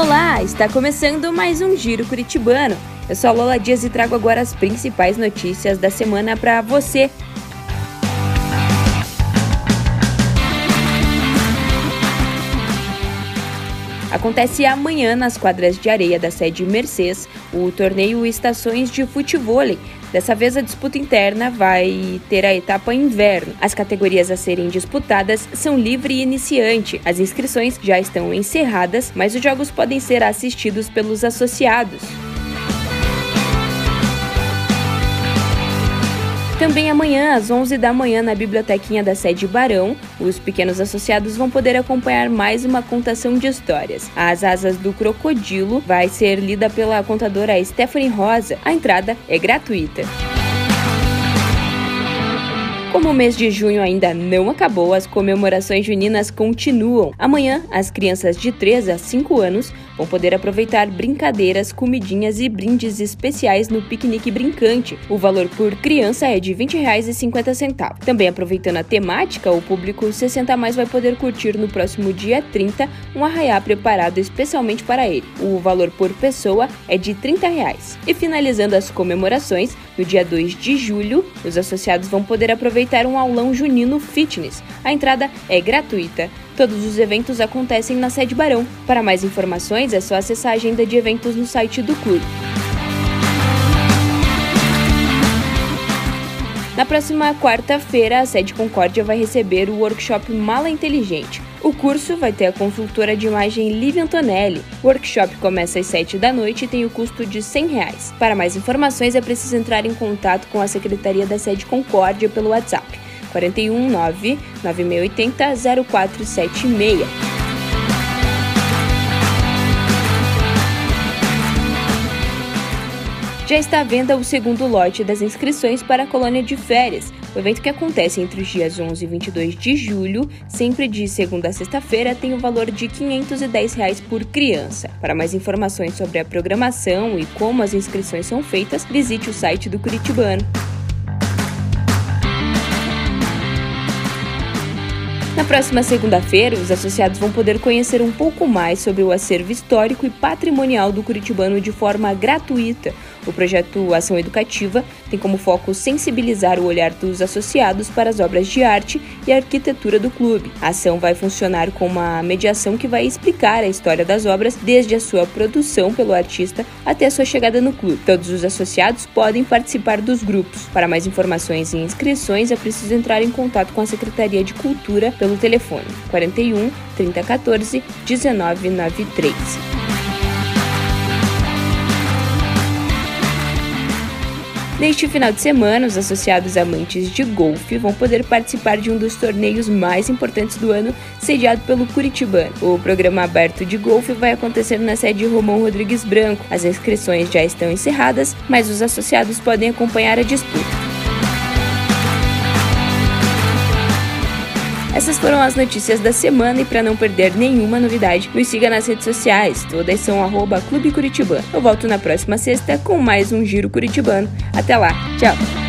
Olá, está começando mais um Giro Curitibano. Eu sou a Lola Dias e trago agora as principais notícias da semana para você. Acontece amanhã nas quadras de areia da sede Mercês o torneio Estações de Futevôlei. Dessa vez a disputa interna vai ter a etapa inverno. As categorias a serem disputadas são livre e iniciante. As inscrições já estão encerradas, mas os jogos podem ser assistidos pelos associados. Também amanhã, às 11 da manhã, na bibliotequinha da sede Barão, os pequenos associados vão poder acompanhar mais uma contação de histórias. As Asas do Crocodilo vai ser lida pela contadora Stephanie Rosa. A entrada é gratuita. Como o mês de junho ainda não acabou, as comemorações juninas continuam. Amanhã, as crianças de 3 a 5 anos vão poder aproveitar brincadeiras, comidinhas e brindes especiais no piquenique brincante. O valor por criança é de R$ 20,50. Também aproveitando a temática, o público 60 mais vai poder curtir no próximo dia 30 um arraiá preparado especialmente para ele. O valor por pessoa é de 30 reais. E finalizando as comemorações, no dia 2 de julho, os associados vão poder aproveitar um aulão junino fitness. A entrada é gratuita. Todos os eventos acontecem na sede Barão. Para mais informações, é só acessar a agenda de eventos no site do clube. Na próxima quarta-feira, a sede Concórdia vai receber o workshop Mala Inteligente. O curso vai ter a consultora de imagem Lívia Antonelli. O workshop começa às 7 da noite e tem o custo de 100 reais. Para mais informações, é preciso entrar em contato com a Secretaria da Sede Concórdia pelo WhatsApp 41 9 9680 0476. Já está à venda o segundo lote das inscrições para a colônia de férias. O evento que acontece entre os dias 11 e 22 de julho, sempre de segunda a sexta-feira, tem o valor de 510 reais por criança. Para mais informações sobre a programação e como as inscrições são feitas, visite o site do Curitibano. Na próxima segunda-feira, os associados vão poder conhecer um pouco mais sobre o acervo histórico e patrimonial do Curitibano de forma gratuita. O projeto Ação Educativa tem como foco sensibilizar o olhar dos associados para as obras de arte e arquitetura do clube. A ação vai funcionar como uma mediação que vai explicar a história das obras desde a sua produção pelo artista até a sua chegada no clube. Todos os associados podem participar dos grupos. Para mais informações e inscrições, é preciso entrar em contato com a Secretaria de Cultura pelo telefone 41 3014 1993. Neste final de semana, os associados amantes de golfe vão poder participar de um dos torneios mais importantes do ano, sediado pelo Curitibano. O programa aberto de golfe vai acontecer na sede Romão Rodrigues Branco. As inscrições já estão encerradas, mas os associados podem acompanhar a disputa. Essas foram as notícias da semana e para não perder nenhuma novidade, nos siga nas redes sociais. Todas são arroba Clube Curitibano. Eu volto na próxima sexta com mais um Giro Curitibano. Até lá, tchau!